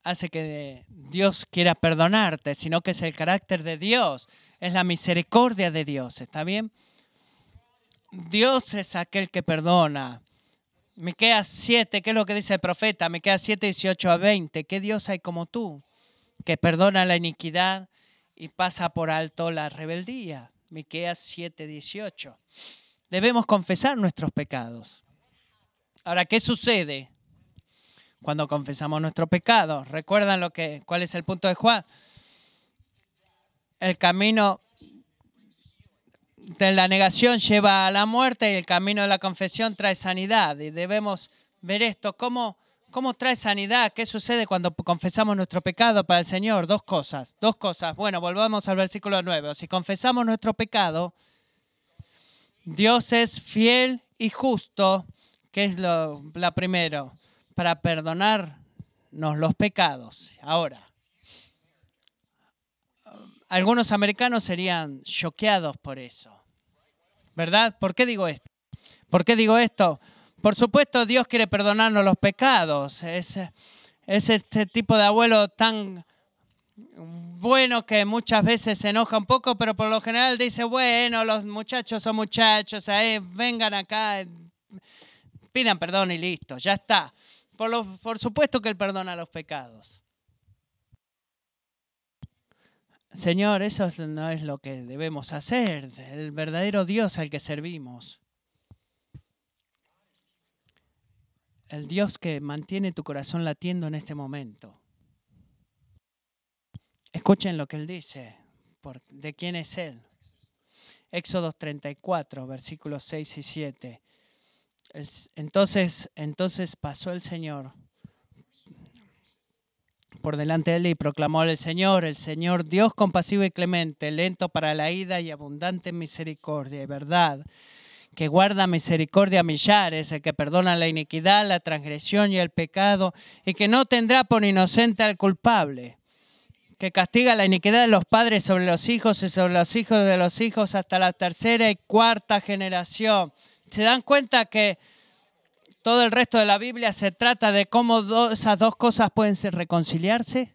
hace que Dios quiera perdonarte, sino que es el carácter de Dios, es la misericordia de Dios, ¿está bien? Dios es aquel que perdona. Miqueas 7, ¿qué es lo que dice el profeta? Miqueas 7, 18 a 20. ¿Qué Dios hay como tú? Que perdona la iniquidad y pasa por alto la rebeldía. Miqueas 7, 18. Debemos confesar nuestros pecados. Ahora, ¿qué sucede? cuando confesamos nuestro pecado. ¿Recuerdan lo que, cuál es el punto de Juan? El camino de la negación lleva a la muerte y el camino de la confesión trae sanidad. Y debemos ver esto. ¿Cómo, cómo trae sanidad? ¿Qué sucede cuando confesamos nuestro pecado para el Señor? Dos cosas. Dos cosas. Bueno, volvamos al versículo 9. Si confesamos nuestro pecado, Dios es fiel y justo, que es lo la primero para perdonarnos los pecados. Ahora, algunos americanos serían choqueados por eso. ¿Verdad? ¿Por qué digo esto? ¿Por qué digo esto? Por supuesto, Dios quiere perdonarnos los pecados. Es, es este tipo de abuelo tan bueno que muchas veces se enoja un poco, pero por lo general dice, bueno, los muchachos son muchachos, ahí, vengan acá, pidan perdón y listo, ya está. Por, supuesto que Él perdona los pecados. Señor, eso no es lo que debemos hacer. El verdadero Dios al que servimos. El Dios que mantiene tu corazón latiendo en este momento. Escuchen lo que Él dice. ¿De quién es Él? Éxodo 34, versículos 6 y 7. Entonces, entonces pasó el Señor por delante de él y proclamó el Señor, el Señor Dios compasivo y clemente, lento para la ida y abundante en misericordia y verdad, que guarda misericordia a millares, el que perdona la iniquidad, la transgresión y el pecado, y que no tendrá por inocente al culpable, que castiga la iniquidad de los padres sobre los hijos y sobre los hijos de los hijos hasta la tercera y cuarta generación ¿Se dan cuenta que todo el resto de la Biblia se trata de cómo esas dos cosas pueden ser reconciliarse?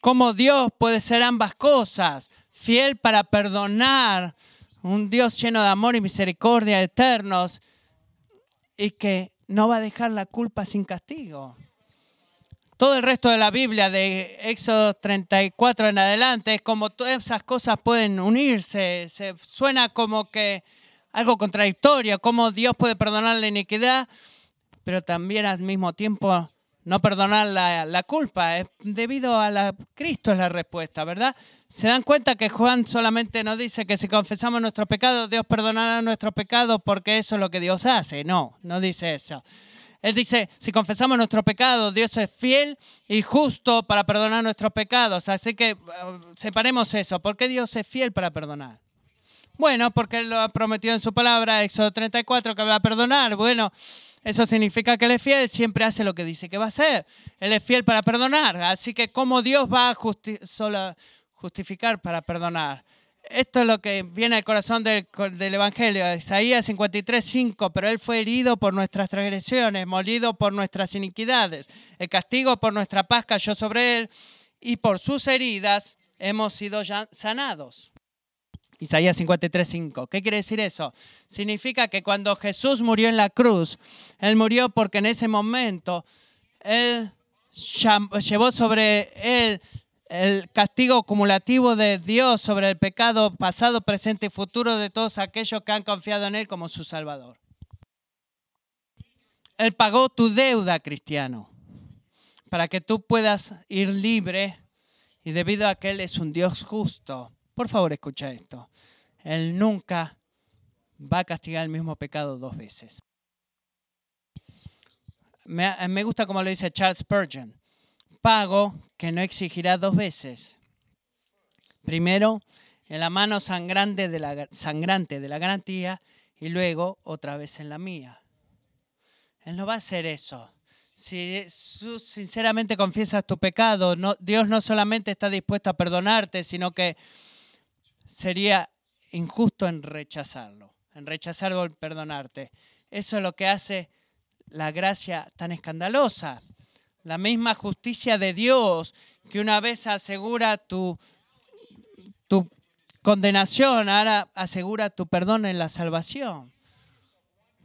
Cómo Dios puede ser ambas cosas, fiel para perdonar, un Dios lleno de amor y misericordia eternos y que no va a dejar la culpa sin castigo. Todo el resto de la Biblia, de Éxodo 34 en adelante, es como todas esas cosas pueden unirse. Se suena como que algo contradictorio, cómo Dios puede perdonar la iniquidad, pero también al mismo tiempo no perdonar la, culpa. Es debido a la, Cristo es la respuesta, ¿verdad? Se dan cuenta que Juan solamente nos dice que si confesamos nuestros pecados, Dios perdonará nuestros pecados porque eso es lo que Dios hace. No, no dice eso. Él dice, si confesamos nuestros pecados, Dios es fiel y justo para perdonar nuestros pecados. Así que uh, separemos eso. ¿Por qué Dios es fiel para perdonar? Bueno, porque Él lo ha prometido en su palabra, Éxodo 34, que va a perdonar. Bueno, eso significa que Él es fiel, siempre hace lo que dice que va a hacer. Él es fiel para perdonar. Así que, ¿cómo Dios va a justificar para perdonar? Esto es lo que viene al corazón del, del Evangelio, Isaías 53, 5, pero Él fue herido por nuestras transgresiones, molido por nuestras iniquidades. El castigo por nuestra paz cayó sobre Él y por sus heridas hemos sido sanados. Isaías 53, 5. ¿Qué quiere decir eso? Significa que cuando Jesús murió en la cruz, Él murió porque en ese momento Él llevó sobre Él el castigo acumulativo de Dios sobre el pecado pasado, presente y futuro de todos aquellos que han confiado en Él como su Salvador. Él pagó tu deuda, cristiano, para que tú puedas ir libre y debido a que Él es un Dios justo, por favor, escucha esto. Él nunca va a castigar el mismo pecado dos veces. Me, gusta como lo dice Charles Spurgeon. Pago que no exigirá dos veces. Primero, en la mano sangrante de la, sangrante de la garantía y luego otra vez en la mía. Él no va a hacer eso. Si sinceramente confiesas tu pecado, Dios no solamente está dispuesto a perdonarte, sino que sería injusto en rechazarlo, en rechazarlo, perdonarte. Eso es lo que hace la gracia tan escandalosa. La misma justicia de Dios que una vez asegura tu, condenación, ahora asegura tu perdón en la salvación.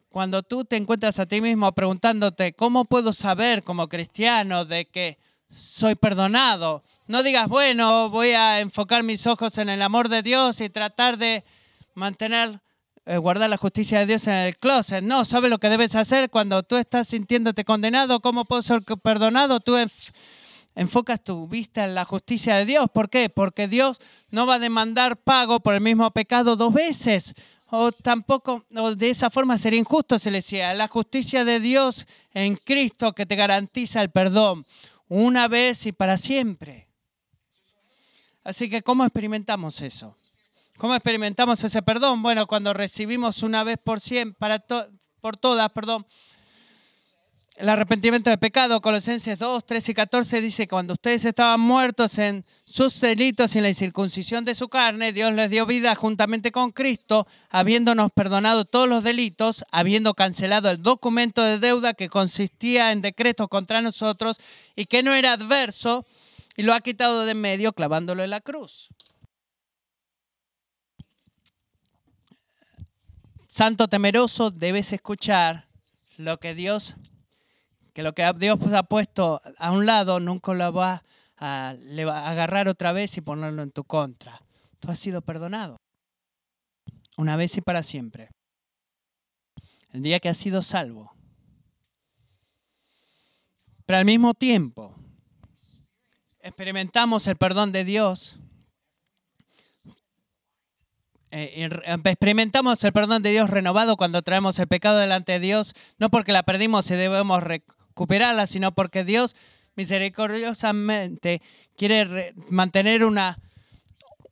Cuando tú te encuentras a ti mismo preguntándote, ¿cómo puedo saber como cristiano de que soy perdonado? No digas, bueno, voy a enfocar mis ojos en el amor de Dios y tratar de mantener, eh, guardar la justicia de Dios en el closet. No, ¿sabes lo que debes hacer cuando tú estás sintiéndote condenado? ¿Cómo puedo ser perdonado? Tú enfocas tu vista en la justicia de Dios. ¿Por qué? Porque Dios no va a demandar pago por el mismo pecado dos veces. O tampoco, de esa forma sería injusto, se le decía. La justicia de Dios en Cristo que te garantiza el perdón una vez y para siempre. Así que, ¿cómo experimentamos eso? ¿Cómo experimentamos ese perdón? Bueno, cuando recibimos una vez por cien, para por todas, perdón, el arrepentimiento del pecado, Colosenses 2, 13 y 14 dice, cuando ustedes estaban muertos en sus delitos y en la incircuncisión de su carne, Dios les dio vida juntamente con Cristo, habiéndonos perdonado todos los delitos, habiendo cancelado el documento de deuda que consistía en decretos contra nosotros y que no era adverso, y lo ha quitado de en medio clavándolo en la cruz. Santo temeroso, debes escuchar lo que Dios, que lo que Dios ha puesto a un lado nunca lo va a, le va a agarrar otra vez y ponerlo en tu contra. Tú has sido perdonado. Una vez y para siempre. El día que has sido salvo. Pero al mismo tiempo, experimentamos el perdón de Dios, eh, experimentamos el perdón de Dios renovado cuando traemos el pecado delante de Dios, no porque la perdimos y debemos recuperarla, sino porque Dios misericordiosamente quiere mantener una,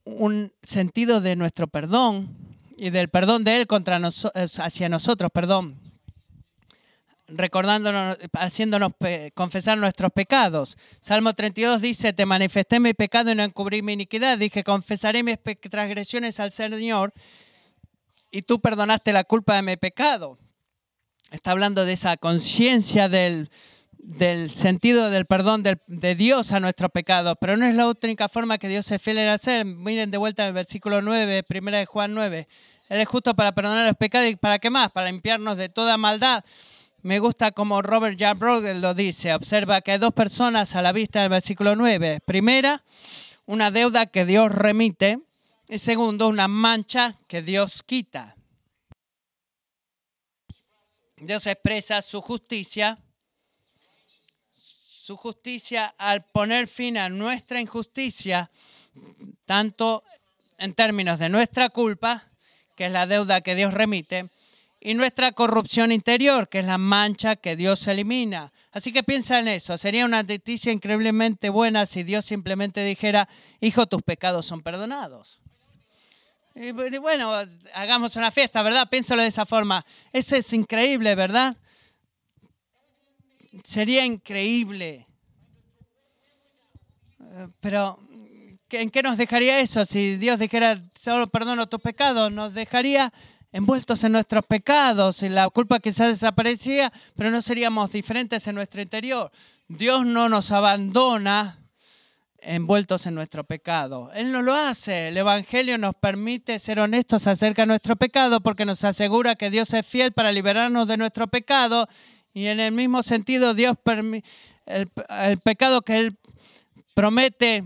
un sentido de nuestro perdón y del perdón de Él contra hacia nosotros, perdón, recordándonos, haciéndonos confesar nuestros pecados. Salmo 32 dice, te manifesté mi pecado y no encubrí mi iniquidad. Dije, confesaré mis transgresiones al Señor y tú perdonaste la culpa de mi pecado. Está hablando de esa conciencia del, del sentido del perdón de Dios a nuestros pecados, pero no es la única forma que Dios se fiel en hacer. Miren de vuelta el versículo 9, primera de Juan 9. Él es justo para perdonar los pecados y para qué más, para limpiarnos de toda maldad. Me gusta como Robert J. lo dice. Observa que hay dos personas a la vista del versículo 9. Primera, una deuda que Dios remite. Y segundo, una mancha que Dios quita. Dios expresa su justicia, su justicia al poner fin a nuestra injusticia, tanto en términos de nuestra culpa, que es la deuda que Dios remite, y nuestra corrupción interior, que es la mancha que Dios elimina. Así que piensa en eso. Sería una noticia increíblemente buena si Dios simplemente dijera, hijo, tus pecados son perdonados. Y bueno, hagamos una fiesta, ¿verdad? Piénsalo de esa forma. Eso es increíble, ¿verdad? Sería increíble. Pero, ¿en qué nos dejaría eso? Si Dios dijera, solo perdono tus pecados, nos dejaría envueltos en nuestros pecados y la culpa quizás desaparecía, pero no seríamos diferentes en nuestro interior. Dios no nos abandona envueltos en nuestro pecado. Él no lo hace. El Evangelio nos permite ser honestos acerca de nuestro pecado porque nos asegura que Dios es fiel para liberarnos de nuestro pecado y en el mismo sentido Dios el, el pecado que Él promete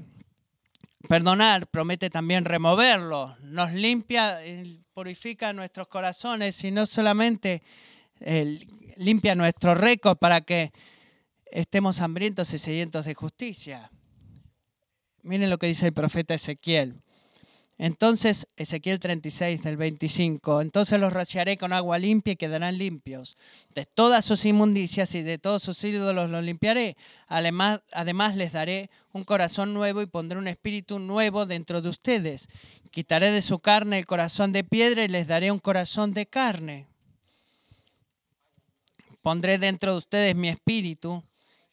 perdonar, promete también removerlo. Nos limpia, purifica nuestros corazones y no solamente limpia nuestro récord para que estemos hambrientos y sedientos de justicia Miren lo que dice el profeta Ezequiel. Entonces, Ezequiel 36 del 25, entonces los rociaré con agua limpia y quedarán limpios. De todas sus inmundicias y de todos sus ídolos los limpiaré. Además, además les daré un corazón nuevo y pondré un espíritu nuevo dentro de ustedes. Quitaré de su carne el corazón de piedra y les daré un corazón de carne. Pondré dentro de ustedes mi espíritu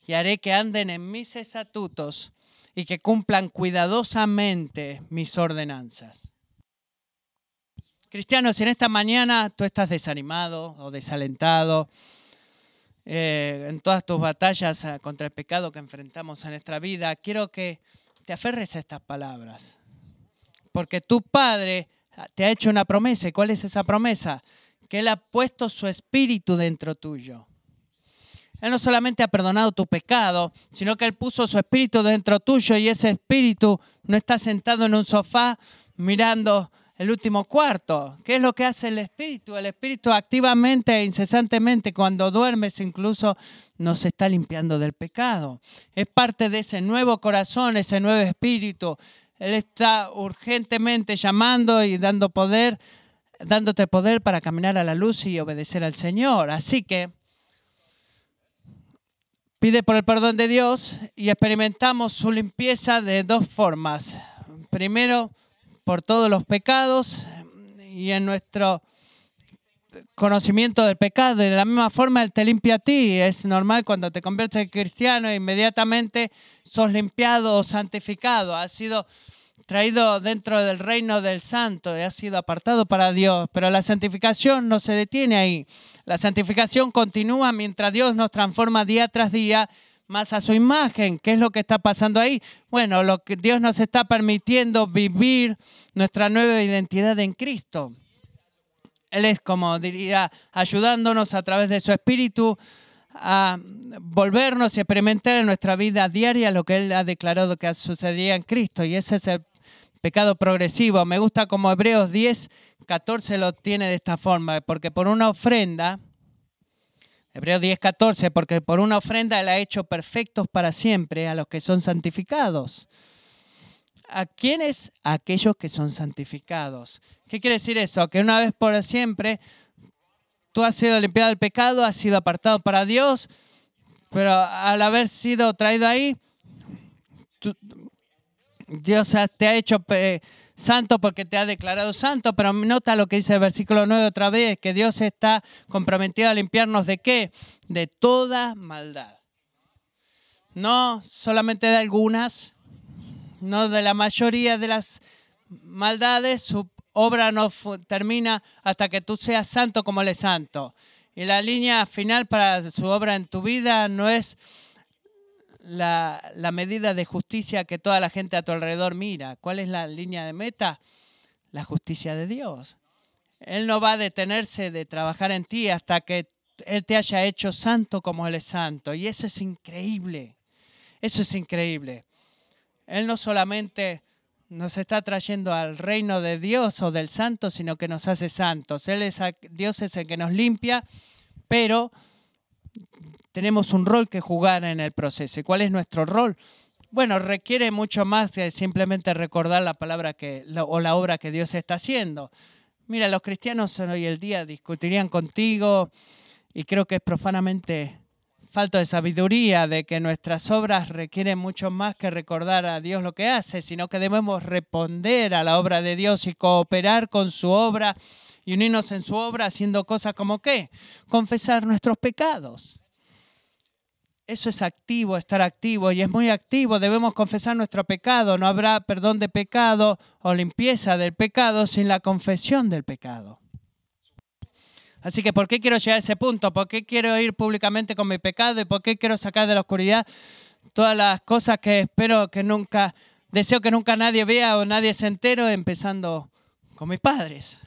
y haré que anden en mis estatutos y que cumplan cuidadosamente mis ordenanzas. Cristianos, si en esta mañana tú estás desanimado o desalentado eh, en todas tus batallas eh, contra el pecado que enfrentamos en nuestra vida, quiero que te aferres a estas palabras. Porque tu Padre te ha hecho una promesa. ¿Y cuál es esa promesa? Que Él ha puesto su espíritu dentro tuyo. Él no solamente ha perdonado tu pecado, sino que Él puso su espíritu dentro tuyo y ese espíritu no está sentado en un sofá mirando el último cuarto. ¿Qué es lo que hace el espíritu? El espíritu activamente e incesantemente cuando duermes incluso nos está limpiando del pecado. Es parte de ese nuevo corazón, ese nuevo espíritu. Él está urgentemente llamando y dando poder, dándote poder para caminar a la luz y obedecer al Señor. Así que pide por el perdón de Dios y experimentamos su limpieza de dos formas. Primero, por todos los pecados y en nuestro conocimiento del pecado. Y de la misma forma Él te limpia a ti. Es normal cuando te conviertes en cristiano, inmediatamente sos limpiado o santificado. Has sido traído dentro del reino del santo y has sido apartado para Dios. Pero la santificación no se detiene ahí. La santificación continúa mientras Dios nos transforma día tras día más a su imagen. ¿Qué es lo que está pasando ahí? Bueno, lo que Dios nos está permitiendo vivir nuestra nueva identidad en Cristo. Él es, como diría, ayudándonos a través de su espíritu a volvernos y experimentar en nuestra vida diaria lo que Él ha declarado que sucedía en Cristo. Y ese es el pecado progresivo. Me gusta como Hebreos 10, 14 lo tiene de esta forma, porque por una ofrenda, Hebreos 10, 14, porque por una ofrenda Él ha hecho perfectos para siempre a los que son santificados. ¿A quiénes? Aquellos que son santificados. ¿Qué quiere decir eso? Que una vez por siempre tú has sido limpiado del pecado, has sido apartado para Dios, pero al haber sido traído ahí, Dios te ha hecho santo porque te ha declarado santo, pero nota lo que dice el versículo 9 otra vez, que Dios está comprometido a limpiarnos de qué? De toda maldad. No solamente de algunas, no de la mayoría de las maldades, su obra no termina hasta que tú seas santo como Él es santo. Y la línea final para su obra en tu vida no es la, medida de justicia que toda la gente a tu alrededor mira. ¿Cuál es la línea de meta? La justicia de Dios. Él no va a detenerse de trabajar en ti hasta que Él te haya hecho santo como Él es santo. Y eso es increíble. Eso es increíble. Él no solamente nos está trayendo al reino de Dios o del santo, sino que nos hace santos. Él es, Dios es el que nos limpia pero tenemos un rol que jugar en el proceso. ¿Y cuál es nuestro rol? Bueno, requiere mucho más que simplemente recordar la palabra que, o la obra que Dios está haciendo. Mira, los cristianos hoy el día discutirían contigo y creo que es profanamente falta de sabiduría de que nuestras obras requieren mucho más que recordar a Dios lo que hace, sino que debemos responder a la obra de Dios y cooperar con su obra y unirnos en su obra haciendo cosas como qué? Confesar nuestros pecados. Eso es activo, estar activo y es muy activo. Debemos confesar nuestro pecado. No habrá perdón de pecado o limpieza del pecado sin la confesión del pecado. Así que, ¿por qué quiero llegar a ese punto? ¿Por qué quiero ir públicamente con mi pecado? ¿Y por qué quiero sacar de la oscuridad todas las cosas que espero que nunca, deseo que nunca nadie vea o nadie se entere, empezando con mis padres?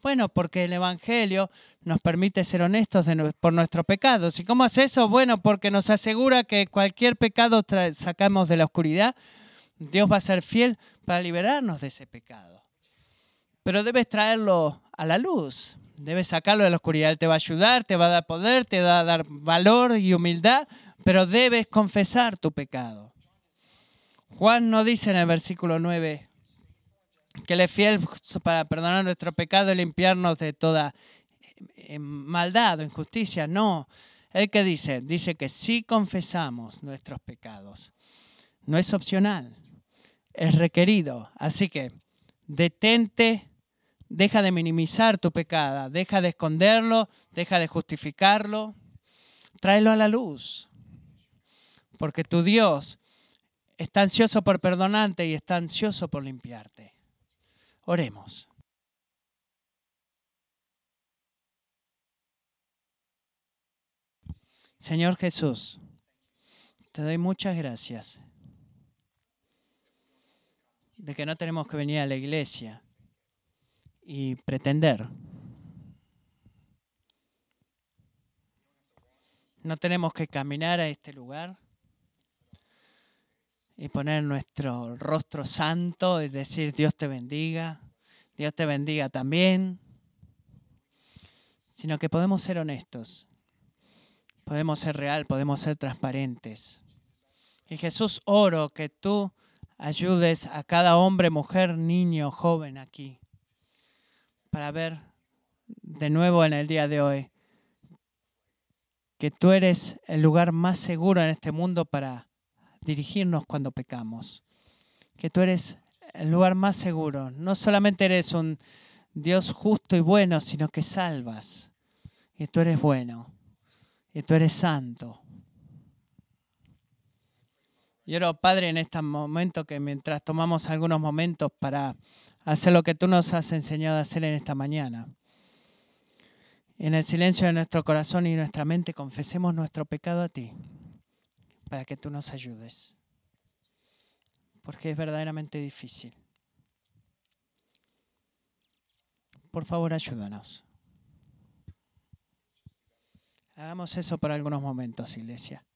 Bueno, porque el Evangelio nos permite ser honestos por nuestros pecados. ¿Y cómo es eso? Bueno, porque nos asegura que cualquier pecado sacamos de la oscuridad, Dios va a ser fiel para liberarnos de ese pecado. Pero debes traerlo a la luz, debes sacarlo de la oscuridad. Él te va a ayudar, te va a dar poder, te va a dar valor y humildad, pero debes confesar tu pecado. Juan no dice en el versículo 9, que Él es fiel para perdonar nuestro pecado y limpiarnos de toda eh, maldad o injusticia. No. Él que dice, dice que si confesamos nuestros pecados, no es opcional, es requerido. Así que detente, deja de minimizar tu pecado, deja de esconderlo, deja de justificarlo, tráelo a la luz. Porque tu Dios está ansioso por perdonarte y está ansioso por limpiarte. Oremos. Señor Jesús, te doy muchas gracias de que no tenemos que venir a la iglesia y pretender. No tenemos que caminar a este lugar y poner nuestro rostro santo y decir Dios te bendiga, Dios te bendiga también, sino que podemos ser honestos, podemos ser real, podemos ser transparentes. Y Jesús, oro que tú ayudes a cada hombre, mujer, niño, joven aquí, para ver de nuevo en el día de hoy que tú eres el lugar más seguro en este mundo para dirigirnos cuando pecamos. Que tú eres el lugar más seguro. No solamente eres un Dios justo y bueno, sino que salvas. Y tú eres bueno. Y tú eres santo. Y Padre, en este momento que mientras tomamos algunos momentos para hacer lo que tú nos has enseñado a hacer en esta mañana, en el silencio de nuestro corazón y nuestra mente confesemos nuestro pecado a ti para que tú nos ayudes. Porque es verdaderamente difícil. Por favor, ayúdanos. Hagamos eso por algunos momentos, iglesia.